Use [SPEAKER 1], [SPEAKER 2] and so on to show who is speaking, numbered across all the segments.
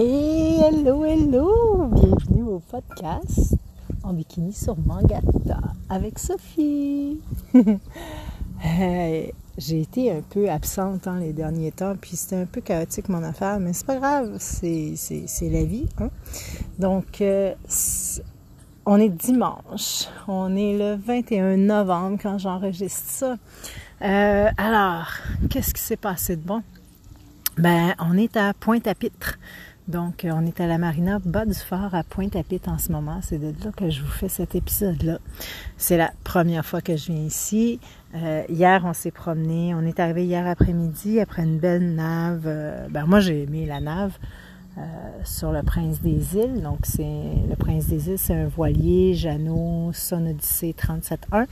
[SPEAKER 1] Hey, hello, hello! Bienvenue au podcast en bikini sur Mangata avec Sophie. J'ai été un peu absente hein, les derniers temps, puis c'était un peu chaotique mon affaire, mais c'est pas grave, c'est la vie. Hein? Donc, euh, on est dimanche, on est le 21 novembre quand j'enregistre ça. Euh, alors, qu'est-ce qui s'est passé de bon? Ben, on est à Pointe-à-Pitre. Donc, euh, on est à la marina bas du fort à Pointe-à-Pitre en ce moment. C'est de là que je vous fais cet épisode-là. C'est la première fois que je viens ici. Euh, hier, on s'est promené. On est arrivé hier après-midi après une belle nave. Euh, ben, moi, j'ai aimé la nave sur le Prince des Îles. Donc, c'est le Prince des Îles, c'est un voilier Jeannot Son Odyssée 37.1.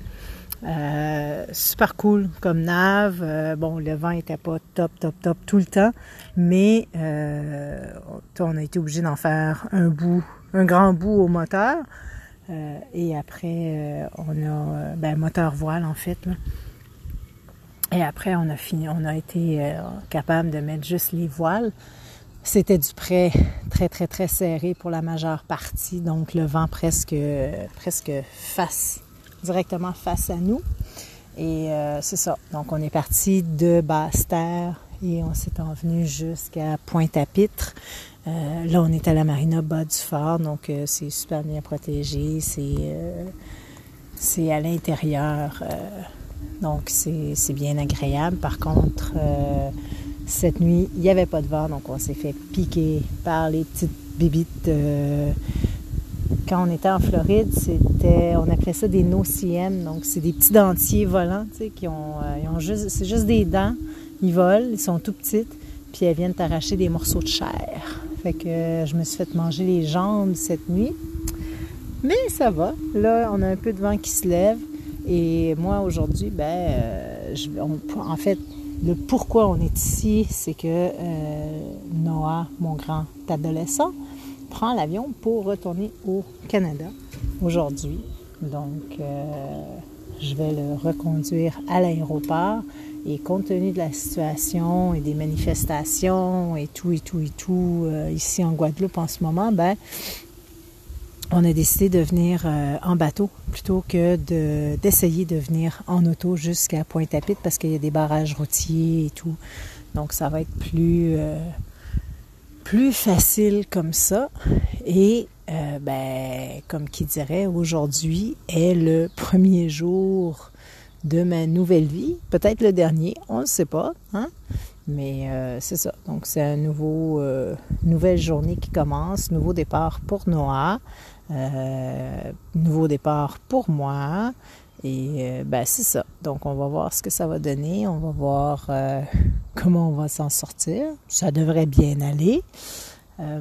[SPEAKER 1] Euh, super cool comme nave. Euh, bon, le vent était pas top, top, top tout le temps, mais euh, on a été obligé d'en faire un bout, un grand bout au moteur. et après, on a ben, moteur voile en fait. Et après, on a fini, on a été capable de mettre juste les voiles. C'était du prêt très, très, très serré pour la majeure partie, donc le vent presque, presque face directement face à nous. Et euh, c'est ça. Donc, on est parti de Basse-Terre et on s'est envenu jusqu'à Pointe-à-Pitre. Euh, là, on est à la marina bas du fort, donc euh, c'est super bien protégé. C'est, c'est à l'intérieur, donc c'est, bien agréable. Par contre, cette nuit, il n'y avait pas de vent, donc on s'est fait piquer par les petites bibites quand on était en Floride, c'était, on appelait ça des nociem, donc c'est des petits dentiers volants, tu sais, qui ont, euh, ont juste, c'est juste des dents, ils volent, ils sont tout petites, puis elles viennent t'arracher des morceaux de chair. Fait que je me suis fait manger les jambes cette nuit, mais ça va. Là, on a un peu de vent qui se lève, et moi aujourd'hui, ben, euh, en fait, le pourquoi on est ici, c'est que euh, Noah, mon grand adolescent, prend l'avion pour retourner au Canada aujourd'hui. Donc, euh, je vais le reconduire à l'aéroport. Et compte tenu de la situation et des manifestations et tout, et tout, et tout, euh, ici en Guadeloupe en ce moment, ben, on a décidé de venir euh, en bateau plutôt que d'essayer de, venir en auto jusqu'à Pointe-à-Pitre parce qu'il y a des barrages routiers et tout. Donc, ça va être plus plus facile comme ça. Et euh, ben, comme qui dirait, aujourd'hui est le premier jour de ma nouvelle vie, peut-être le dernier, on ne sait pas, hein? mais euh, c'est ça. Donc c'est un nouveau, euh, nouvelle journée qui commence, nouveau départ pour Noah, nouveau départ pour moi, et ben c'est ça. Donc on va voir ce que ça va donner, on va voir comment on va s'en sortir. Ça devrait bien aller. Euh,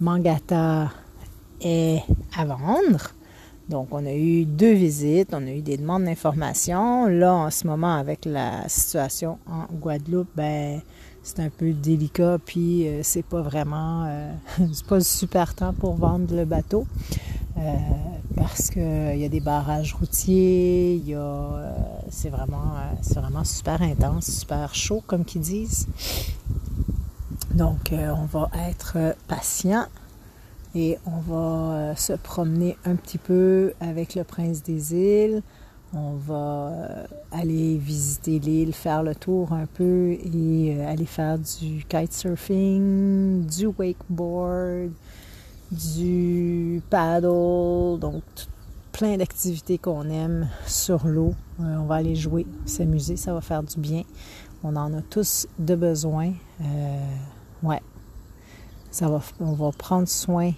[SPEAKER 1] Mangata est à vendre. Donc, on a eu deux visites, on a eu des demandes d'informations. Là, en ce moment, avec la situation en Guadeloupe, ben, c'est un peu délicat, puis euh, c'est pas vraiment, euh, c'est pas super temps pour vendre le bateau. Euh, parce qu'il euh, y a des barrages routiers, il y a, c'est vraiment, c'est vraiment super intense, super chaud comme qu'ils disent. Donc, on va être patient et on va se promener un petit peu avec le prince des îles. On va aller visiter l'île, faire le tour un peu et aller faire du kitesurfing, du wakeboard, du paddle, donc plein d'activités qu'on aime sur l'eau. Euh, on va aller jouer, s'amuser, ça va faire du bien. On en a tous de besoin. Euh, ouais. Ça va, on va prendre soin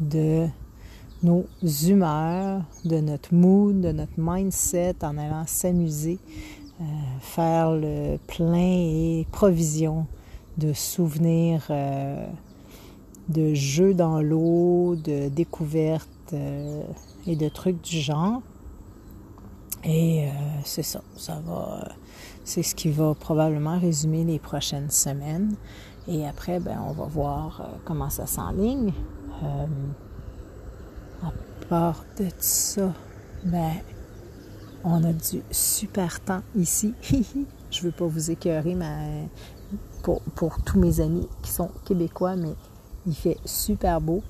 [SPEAKER 1] de nos humeurs, de notre mood, de notre mindset en allant s'amuser, euh, faire le plein et provision de souvenirs de jeux dans l'eau, de découvertes euh, et de trucs du genre. Et euh, c'est ça, ça va, c'est ce qui va probablement résumer les prochaines semaines. Et après, ben, on va voir euh, comment ça s'enligne. De ça, ben, on a du super temps ici. Je veux pas vous écœurer, mais pour, pour tous mes amis qui sont québécois, mais Il fait super beau.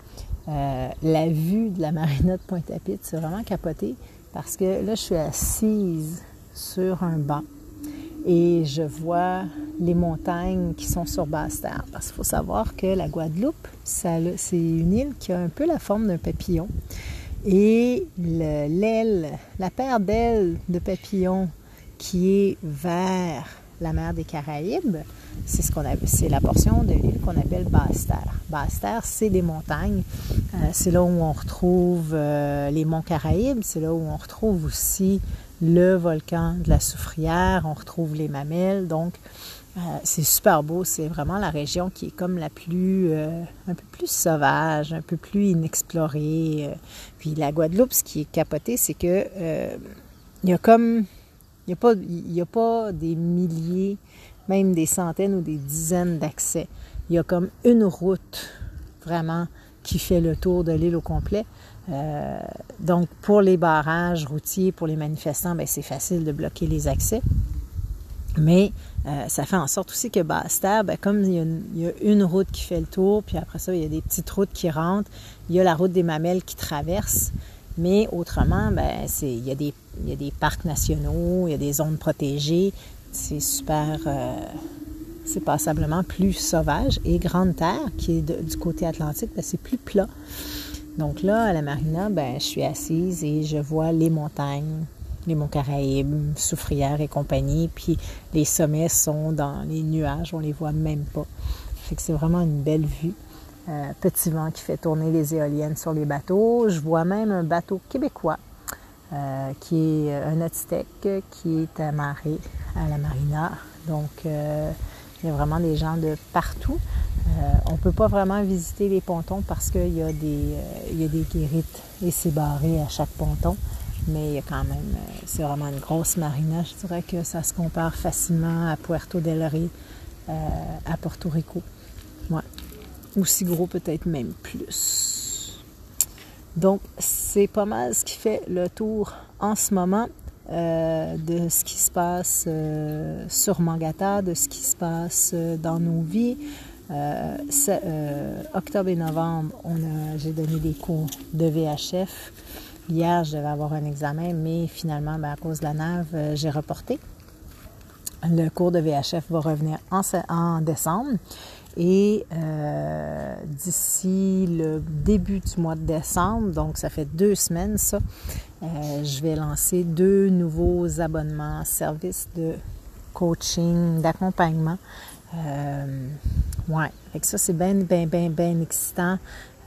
[SPEAKER 1] Euh, la vue de la marina de Pointe-à-Pitre, c'est vraiment capoté parce que là, je suis assise sur un banc et je vois les montagnes qui sont sur Basse-Terre. Parce qu'il faut savoir que la Guadeloupe, c'est une île qui a un peu la forme d'un papillon. Et l'aile, la paire d'ailes de papillon qui est vers la mer des Caraïbes, c'est ce qu'on c'est la portion de l'île qu'on appelle Basse-Terre. Basse-Terre, c'est des montagnes. Euh, c'est là où on retrouve euh, les monts Caraïbes, c'est là où on retrouve aussi le volcan de la Soufrière, on retrouve les mamelles. Donc, euh, c'est super beau. C'est vraiment la région qui est comme la plus, un peu plus sauvage, un peu plus inexplorée. Puis la Guadeloupe, ce qui est capoté, c'est que il y a n'y a, pas, des milliers, même des centaines ou des dizaines d'accès. Il y a comme une route vraiment qui fait le tour de l'île au complet. Euh, donc, pour les barrages routiers, pour les manifestants, ben, c'est facile de bloquer les accès. Mais euh, ça fait en sorte aussi que Basse-Terre, ben, comme il y, a une, route qui fait le tour, puis après ça, il y a des petites routes qui rentrent, il y a la route des mamelles qui traverse. Mais autrement, ben, il, y a des, il y a des parcs nationaux, il y a des zones protégées. C'est super. Euh, c'est passablement plus sauvage. Et Grande Terre, qui est du côté atlantique, ben, c'est plus plat. Donc là, à la marina, ben, je suis assise et je vois les montagnes, les monts Caraïbes, Soufrière et compagnie. Puis les sommets sont dans les nuages, on les voit même pas. Fait que c'est vraiment une belle vue. Euh, petit vent qui fait tourner les éoliennes sur les bateaux. Je vois même un bateau québécois euh, qui est un Aztec qui est amarré à la marina. Donc, euh, il y a vraiment des gens de partout. on ne peut pas vraiment visiter les pontons parce qu'il y, a des, il y a guérites et c'est barré à chaque ponton. Mais il y a quand même, c'est vraiment une grosse marina. Je dirais que ça se compare facilement à Puerto del Rey, à Porto Rico. Ouais aussi gros, peut-être même plus. Donc, c'est pas mal ce qui fait le tour en ce moment euh, de ce qui se passe euh, sur Mangata, de ce qui se passe euh, dans nos vies. octobre et novembre, j'ai donné des cours de VHF. Hier, je devais avoir un examen, mais finalement, ben, à cause de la nave, j'ai reporté. Le cours de VHF va revenir en, décembre. Et euh, d'ici le début du mois de décembre, donc ça fait deux semaines ça, euh, je vais lancer deux nouveaux abonnements, services de coaching, d'accompagnement. Euh, ouais, avec ça c'est bien, bien, bien, bien excitant.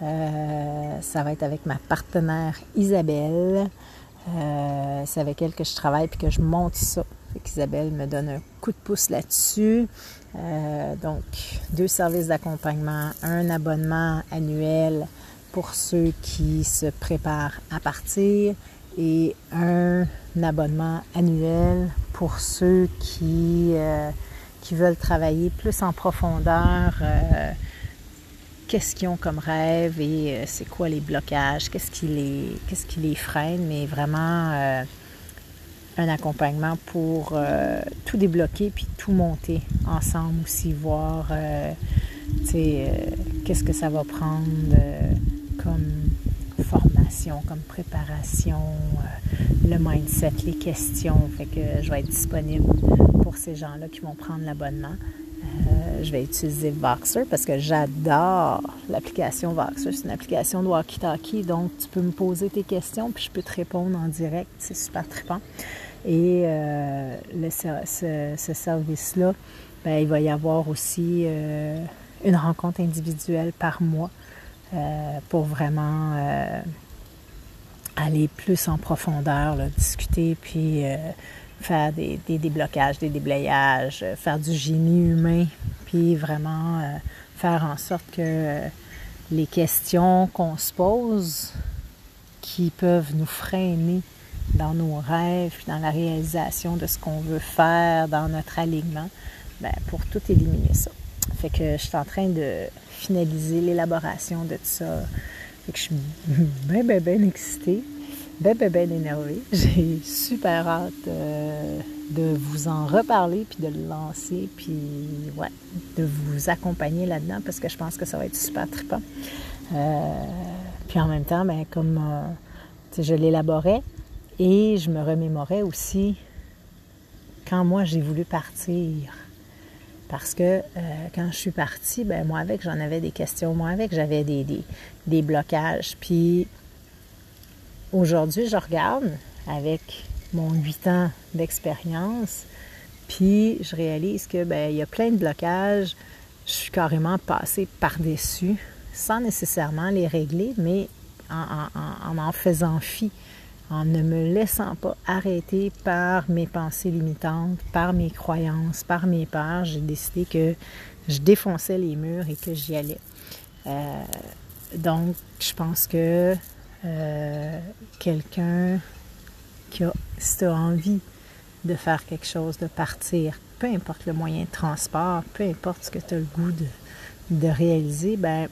[SPEAKER 1] Ça va être avec ma partenaire Isabelle. c'est avec elle que je travaille puis que je monte ça. Isabelle me donne un coup de pouce là-dessus. Euh, donc, deux services d'accompagnement, un abonnement annuel pour ceux qui se préparent à partir et un abonnement annuel pour ceux qui, euh, qui veulent travailler plus en profondeur. Euh, qu'est-ce qu'ils ont comme rêve et c'est quoi les blocages, qu'est-ce qui les, qu'est-ce qui les freine, mais vraiment un accompagnement pour euh, tout débloquer puis tout monter ensemble aussi, voir euh, euh, qu'est-ce que ça va prendre comme formation, comme préparation, le mindset, les questions. Fait que je vais être disponible pour ces gens-là qui vont prendre l'abonnement. Je vais utiliser Voxer parce que j'adore l'application Voxer. C'est une application de walkie-talkie, donc tu peux me poser tes questions puis je peux te répondre en direct. C'est super trippant. Et euh, ce, service-là, ben, il va y avoir aussi euh, une rencontre individuelle par mois euh, pour vraiment aller plus en profondeur, discuter, puis faire des, déblocages, des déblayages, faire du génie humain, puis vraiment faire en sorte que les questions qu'on se pose qui peuvent nous freiner dans nos rêves, dans la réalisation de ce qu'on veut faire, dans notre alignement, ben, pour tout éliminer ça. Fait que je suis en train de finaliser l'élaboration de tout ça. Fait que je suis bien, bien, bien excitée, bien, bien, bien énervée. J'ai super hâte euh, de vous en reparler, puis de le lancer, puis ouais, de vous accompagner là-dedans parce que je pense que ça va être super trippant. Euh, puis en même temps, ben, comme euh, je l'élaborais et je me remémorais aussi quand moi j'ai voulu partir. Parce que quand je suis partie, ben moi avec, j'en avais des questions. Moi avec, j'avais des, des, des blocages. Puis aujourd'hui, je regarde avec mon huit ans d'expérience, puis je réalise que ben, il y a plein de blocages. Je suis carrément passée par-dessus, sans nécessairement les régler, mais en en, faisant fi, en ne me laissant pas arrêter par mes pensées limitantes, par mes croyances, par mes peurs. J'ai décidé que je défonçais les murs et que j'y allais. Euh, donc, je pense que euh, quelqu'un qui a, si tu as envie de faire quelque chose, de partir, peu importe le moyen de transport, peu importe ce que tu as le goût de, réaliser, ben,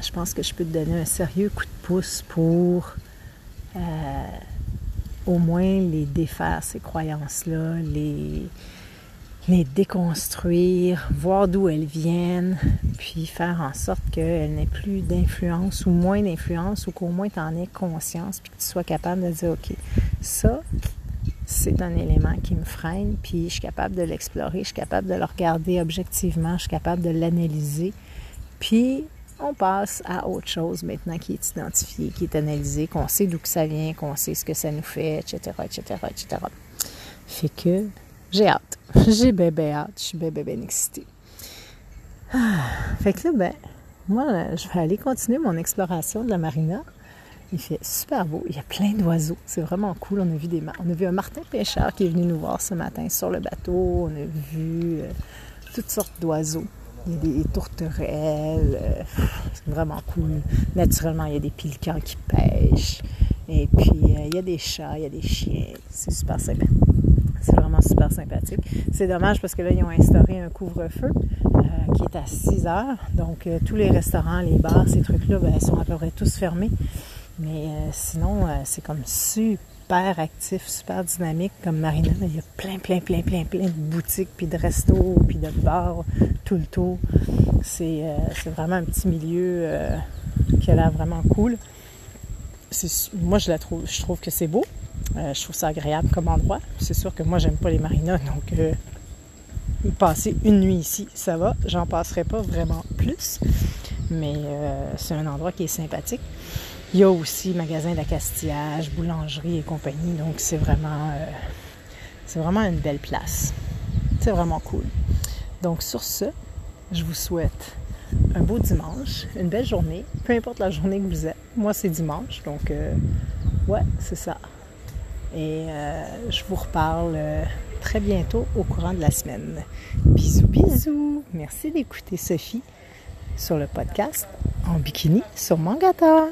[SPEAKER 1] je pense que je peux te donner un sérieux coup de pouce pour euh, au moins les défaire, ces croyances-là, les, les déconstruire, voir d'où elles viennent, puis faire en sorte qu'elles n'aient plus d'influence ou moins d'influence ou qu'au moins tu en aies conscience puis que tu sois capable de dire OK, ça, c'est un élément qui me freine, puis je suis capable de l'explorer, je suis capable de le regarder objectivement, je suis capable de l'analyser, puis on passe à autre chose maintenant qui est identifié, qui est analysé, qu'on sait d'où que ça vient, qu'on sait ce que ça nous fait, etc., etc., etc. Fait que j'ai hâte. J'ai bébé hâte. Je suis bébé bien excitée. Fait que là, ben, moi, je vais aller continuer mon exploration de la marina. Il fait super beau. Il y a plein d'oiseaux. C'est vraiment cool. On a vu des on a vu un martin pêcheur qui est venu nous voir ce matin sur le bateau. On a vu euh, toutes sortes d'oiseaux. Il y a des tourterelles. Euh, c'est vraiment cool. Naturellement, il y a des pilcans qui pêchent. Et puis, euh, il y a des chats, il y a des chiens. C'est super sympa. Super sympathique. C'est dommage parce que là, ils ont instauré un couvre-feu euh, qui est à 6 heures. Donc, euh, tous les restaurants, les bars, ces trucs-là, ben, sont à peu près tous fermés. Mais euh, sinon, c'est comme super actif, super dynamique comme Marina. Il y a plein, plein, plein, plein, plein de boutiques, puis de restos, puis de bars tout le tour. C'est vraiment un petit milieu qui a l'air vraiment cool. Moi, je la trouve, je trouve que c'est beau. Euh, je trouve ça agréable comme endroit. C'est sûr que moi, j'aime pas les marinas, donc euh, passer une nuit ici, ça va. J'en passerai pas vraiment plus, mais euh, c'est un endroit qui est sympathique. Il y a aussi magasin d'accastillage, boulangerie et compagnie, donc c'est vraiment, c'est vraiment une belle place. C'est vraiment cool. Donc sur ce, je vous souhaite un beau dimanche, une belle journée, peu importe la journée que vous êtes. Moi, c'est dimanche, donc ouais, c'est ça. Et euh, je vous reparle euh, très bientôt au courant de la semaine. Bisous, bisous. Merci d'écouter Sophie sur le podcast en bikini sur Mangata.